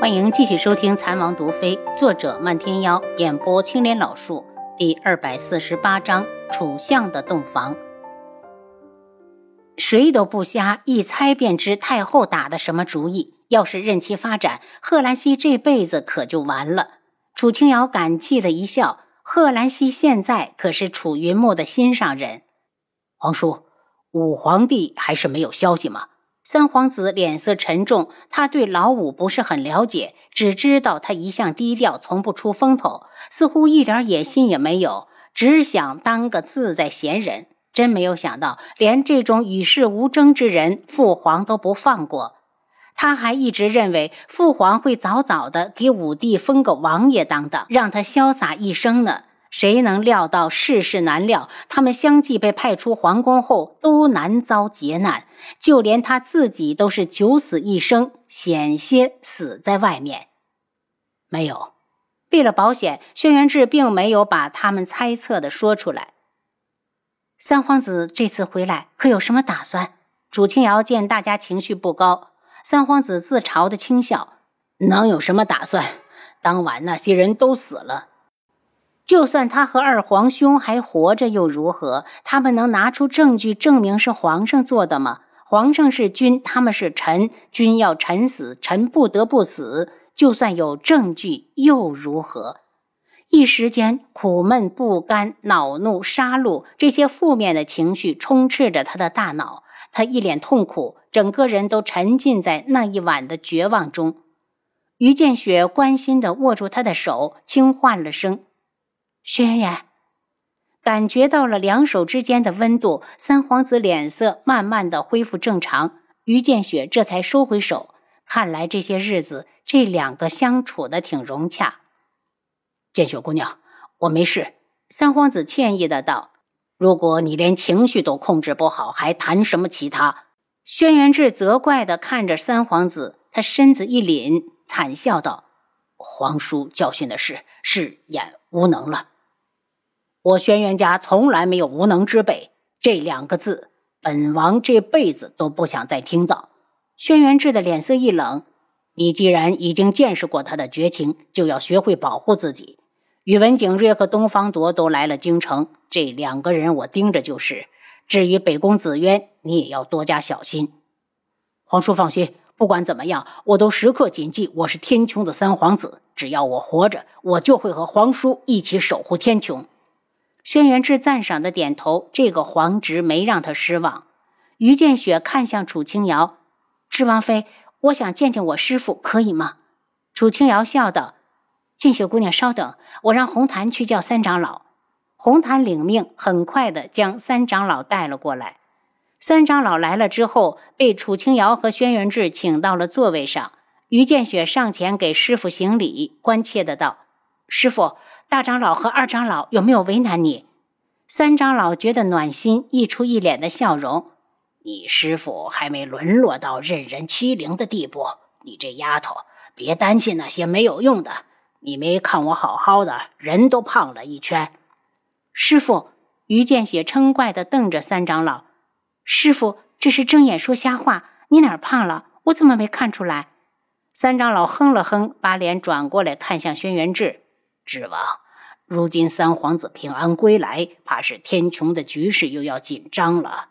欢迎继续收听《残王毒妃》，作者漫天妖，演播青莲老树，第二百四十八章：楚相的洞房。谁都不瞎，一猜便知太后打的什么主意。要是任其发展，贺兰溪这辈子可就完了。楚清瑶感激的一笑：“贺兰溪现在可是楚云墨的心上人。”皇叔，武皇帝还是没有消息吗？三皇子脸色沉重，他对老五不是很了解，只知道他一向低调，从不出风头，似乎一点野心也没有，只想当个自在闲人。真没有想到，连这种与世无争之人，父皇都不放过。他还一直认为父皇会早早的给武帝封个王爷当当，让他潇洒一生呢。谁能料到世事难料？他们相继被派出皇宫后，都难遭劫难，就连他自己都是九死一生，险些死在外面。没有，为了保险，轩辕志并没有把他们猜测的说出来。三皇子这次回来可有什么打算？楚清瑶见大家情绪不高，三皇子自嘲的轻笑：“能有什么打算？当晚那些人都死了。”就算他和二皇兄还活着又如何？他们能拿出证据证明是皇上做的吗？皇上是君，他们是臣，君要臣死，臣不得不死。就算有证据又如何？一时间苦闷不甘、恼怒、杀戮这些负面的情绪充斥着他的大脑，他一脸痛苦，整个人都沉浸在那一晚的绝望中。于建雪关心地握住他的手，轻唤了声。轩辕感觉到了两手之间的温度，三皇子脸色慢慢的恢复正常。于建雪这才收回手，看来这些日子这两个相处的挺融洽。建雪姑娘，我没事。三皇子歉意的道：“如果你连情绪都控制不好，还谈什么其他？”轩辕志责怪的看着三皇子，他身子一凛，惨笑道：“皇叔教训的是是眼无能了。”我轩辕家从来没有无能之辈，这两个字，本王这辈子都不想再听到。轩辕志的脸色一冷：“你既然已经见识过他的绝情，就要学会保护自己。宇文景睿和东方铎都来了京城，这两个人我盯着就是。至于北宫紫渊，你也要多加小心。皇叔放心，不管怎么样，我都时刻谨记我是天穹的三皇子。只要我活着，我就会和皇叔一起守护天穹。”轩辕志赞赏的点头，这个皇侄没让他失望。于建雪看向楚清瑶：“智王妃，我想见见我师父，可以吗？”楚清瑶笑道：“建雪姑娘，稍等，我让红檀去叫三长老。”红檀领命，很快的将三长老带了过来。三长老来了之后，被楚清瑶和轩辕志请到了座位上。于建雪上前给师傅行礼，关切的道：“师傅。”大长老和二长老有没有为难你？三长老觉得暖心，溢出一脸的笑容。你师傅还没沦落到任人欺凌的地步，你这丫头别担心那些没有用的。你没看我好好的，人都胖了一圈。师傅，于见血嗔怪的瞪着三长老。师傅这是睁眼说瞎话，你哪儿胖了？我怎么没看出来？三长老哼了哼，把脸转过来看向轩辕志。智王，如今三皇子平安归来，怕是天穹的局势又要紧张了。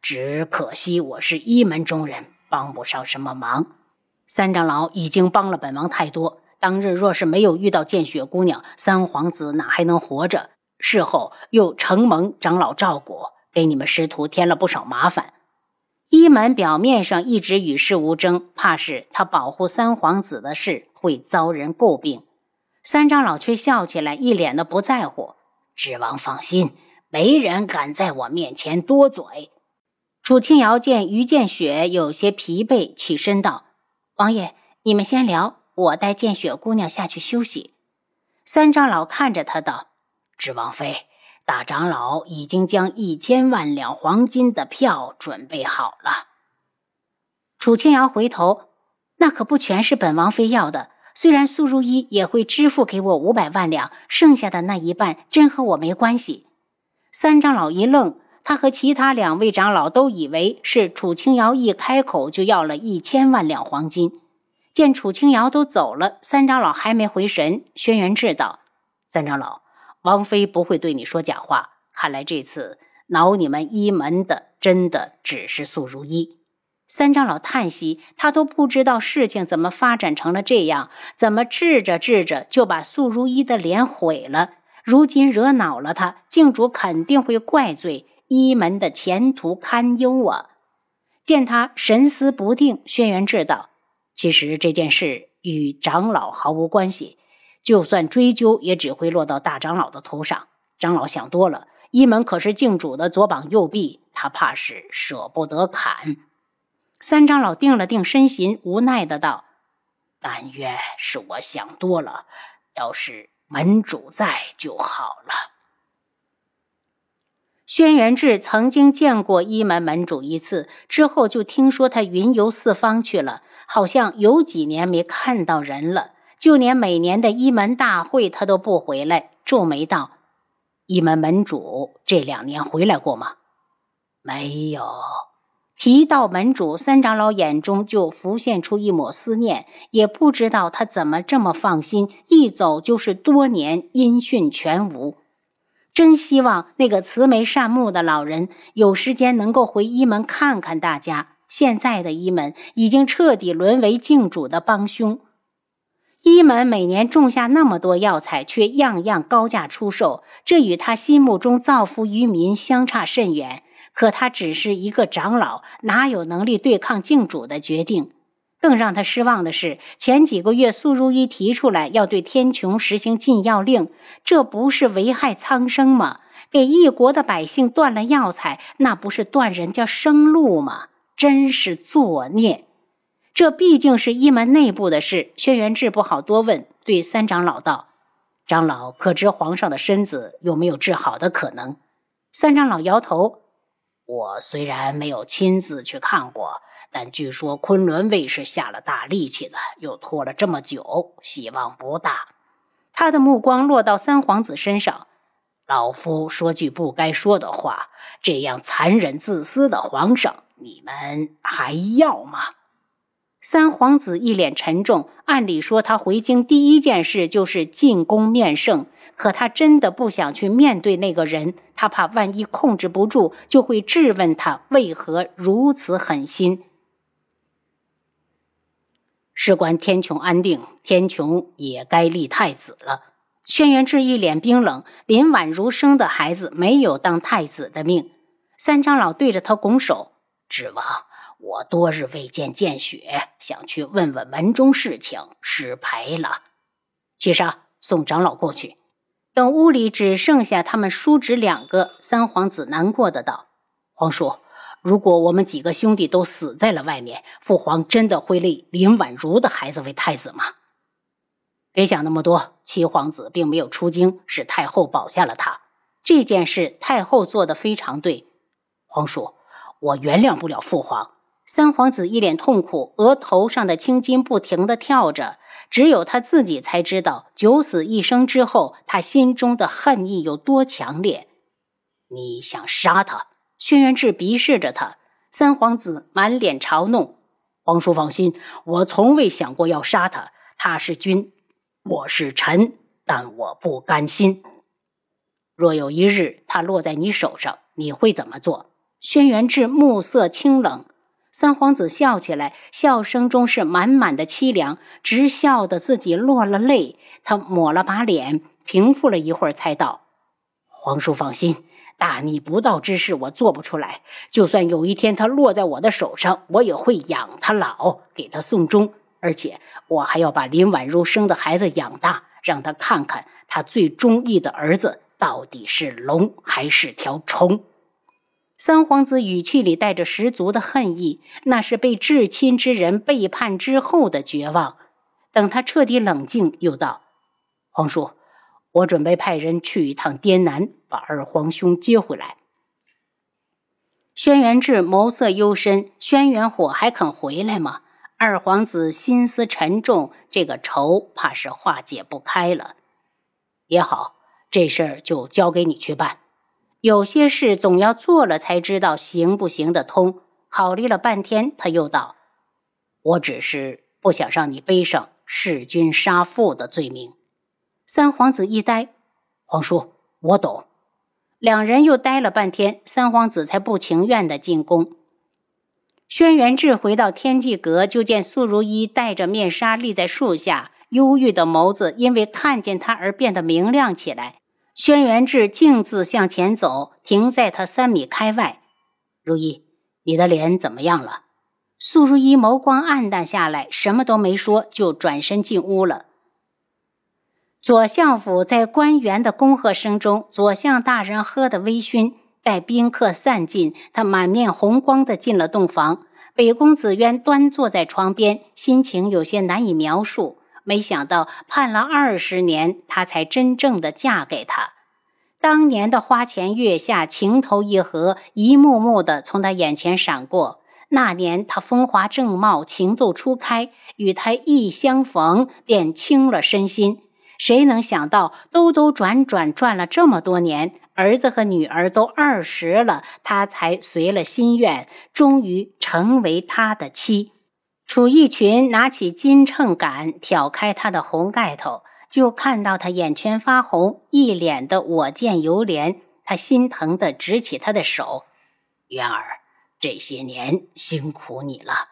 只可惜我是一门中人，帮不上什么忙。三长老已经帮了本王太多，当日若是没有遇到见雪姑娘，三皇子哪还能活着？事后又承蒙长老照顾，给你们师徒添了不少麻烦。一门表面上一直与世无争，怕是他保护三皇子的事会遭人诟病。三长老却笑起来，一脸的不在乎。智王放心，没人敢在我面前多嘴。楚清瑶见于见雪有些疲惫，起身道：“王爷，你们先聊，我带见雪姑娘下去休息。”三长老看着他道：“智王妃，大长老已经将一千万两黄金的票准备好了。”楚清瑶回头：“那可不全是本王妃要的。”虽然苏如意也会支付给我五百万两，剩下的那一半真和我没关系。三长老一愣，他和其他两位长老都以为是楚清瑶一开口就要了一千万两黄金，见楚清瑶都走了，三长老还没回神。轩辕志道：“三长老，王妃不会对你说假话。看来这次挠你们一门的，真的只是素如一。”三长老叹息：“他都不知道事情怎么发展成了这样，怎么治着治着就把素如一的脸毁了。如今惹恼了他，靖主肯定会怪罪一门的前途堪忧啊！”见他神思不定，轩辕志道。其实这件事与长老毫无关系，就算追究，也只会落到大长老的头上。长老想多了，一门可是靖主的左膀右臂，他怕是舍不得砍。三长老定了定身形，无奈的道：“但愿是我想多了，要是门主在就好了。”轩辕志曾经见过一门门主一次，之后就听说他云游四方去了。好像有几年没看到人了，就连每年的一门大会他都不回来。皱眉道：“一门门主这两年回来过吗？”没有。提到门主，三长老眼中就浮现出一抹思念，也不知道他怎么这么放心，一走就是多年，音讯全无。真希望那个慈眉善目的老人有时间能够回一门看看大家。现在的一门已经彻底沦为靖主的帮凶。一门每年种下那么多药材，却样样高价出售，这与他心目中造福于民相差甚远。可他只是一个长老，哪有能力对抗靖主的决定？更让他失望的是，前几个月苏如意提出来要对天穹实行禁药令，这不是危害苍生吗？给一国的百姓断了药材，那不是断人家生路吗？真是作孽！这毕竟是一门内部的事，轩辕志不好多问，对三长老道：“长老可知皇上的身子有没有治好的可能？”三长老摇头：“我虽然没有亲自去看过，但据说昆仑卫是下了大力气的，又拖了这么久，希望不大。”他的目光落到三皇子身上：“老夫说句不该说的话，这样残忍自私的皇上。”你们还要吗？三皇子一脸沉重。按理说，他回京第一件事就是进宫面圣，可他真的不想去面对那个人。他怕万一控制不住，就会质问他为何如此狠心。事关天穹安定，天穹也该立太子了。轩辕志一脸冰冷。林婉如生的孩子没有当太子的命。三长老对着他拱手。指王，我多日未见见雪，想去问问门中事情，失陪了。七杀，送长老过去。等屋里只剩下他们叔侄两个，三皇子难过的道：“皇叔，如果我们几个兄弟都死在了外面，父皇真的会立林婉如的孩子为太子吗？”别想那么多，七皇子并没有出京，是太后保下了他。这件事太后做的非常对，皇叔。我原谅不了父皇。三皇子一脸痛苦，额头上的青筋不停地跳着。只有他自己才知道，九死一生之后，他心中的恨意有多强烈。你想杀他？轩辕志鄙视着他。三皇子满脸嘲弄：“皇叔放心，我从未想过要杀他。他是君，我是臣，但我不甘心。若有一日他落在你手上，你会怎么做？”轩辕志目色清冷，三皇子笑起来，笑声中是满满的凄凉，直笑得自己落了泪。他抹了把脸，平复了一会儿，才道：“皇叔放心，大逆不道之事我做不出来。就算有一天他落在我的手上，我也会养他老，给他送终。而且我还要把林婉如生的孩子养大，让他看看他最中意的儿子到底是龙还是条虫。”三皇子语气里带着十足的恨意，那是被至亲之人背叛之后的绝望。等他彻底冷静，又道：“皇叔，我准备派人去一趟滇南，把二皇兄接回来。”轩辕志眸色幽深，轩辕火还肯回来吗？二皇子心思沉重，这个仇怕是化解不开了。也好，这事儿就交给你去办。有些事总要做了才知道行不行得通。考虑了半天，他又道：“我只是不想让你背上弑君杀父的罪名。三皇子一呆，皇叔，我懂。两人又待了半天，三皇子才不情愿的进宫。轩辕志回到天际阁，就见素如一戴着面纱立在树下，忧郁的眸子因为看见他而变得明亮起来。轩辕志径自向前走，停在他三米开外。如一，你的脸怎么样了？素如一眸光暗淡下来，什么都没说，就转身进屋了。左相府在官员的恭贺声中，左相大人喝得微醺。待宾客散尽，他满面红光地进了洞房。北宫紫渊端坐在床边，心情有些难以描述。没想到盼了二十年，他才真正的嫁给他。当年的花前月下，情投意合，一幕幕的从他眼前闪过。那年他风华正茂，情窦初开，与他一相逢，便倾了身心。谁能想到，兜兜转转转了这么多年，儿子和女儿都二十了，他才随了心愿，终于成为他的妻。楚逸群拿起金秤杆，挑开他的红盖头，就看到他眼圈发红，一脸的我见犹怜。他心疼的执起他的手：“渊儿，这些年辛苦你了。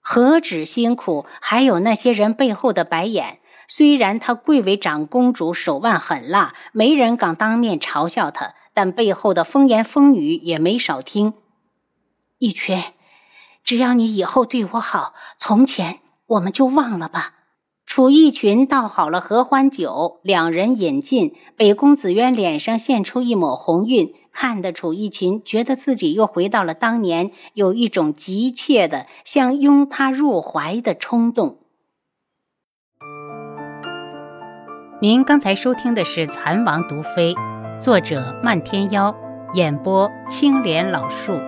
何止辛苦，还有那些人背后的白眼。”虽然她贵为长公主，手腕狠辣，没人敢当面嘲笑她，但背后的风言风语也没少听。一群，只要你以后对我好，从前我们就忘了吧。楚逸群倒好了合欢酒，两人饮尽。北宫子渊脸上现出一抹红晕，看得楚逸群觉得自己又回到了当年，有一种急切的想拥他入怀的冲动。您刚才收听的是《蚕王毒妃》，作者漫天妖，演播青莲老树。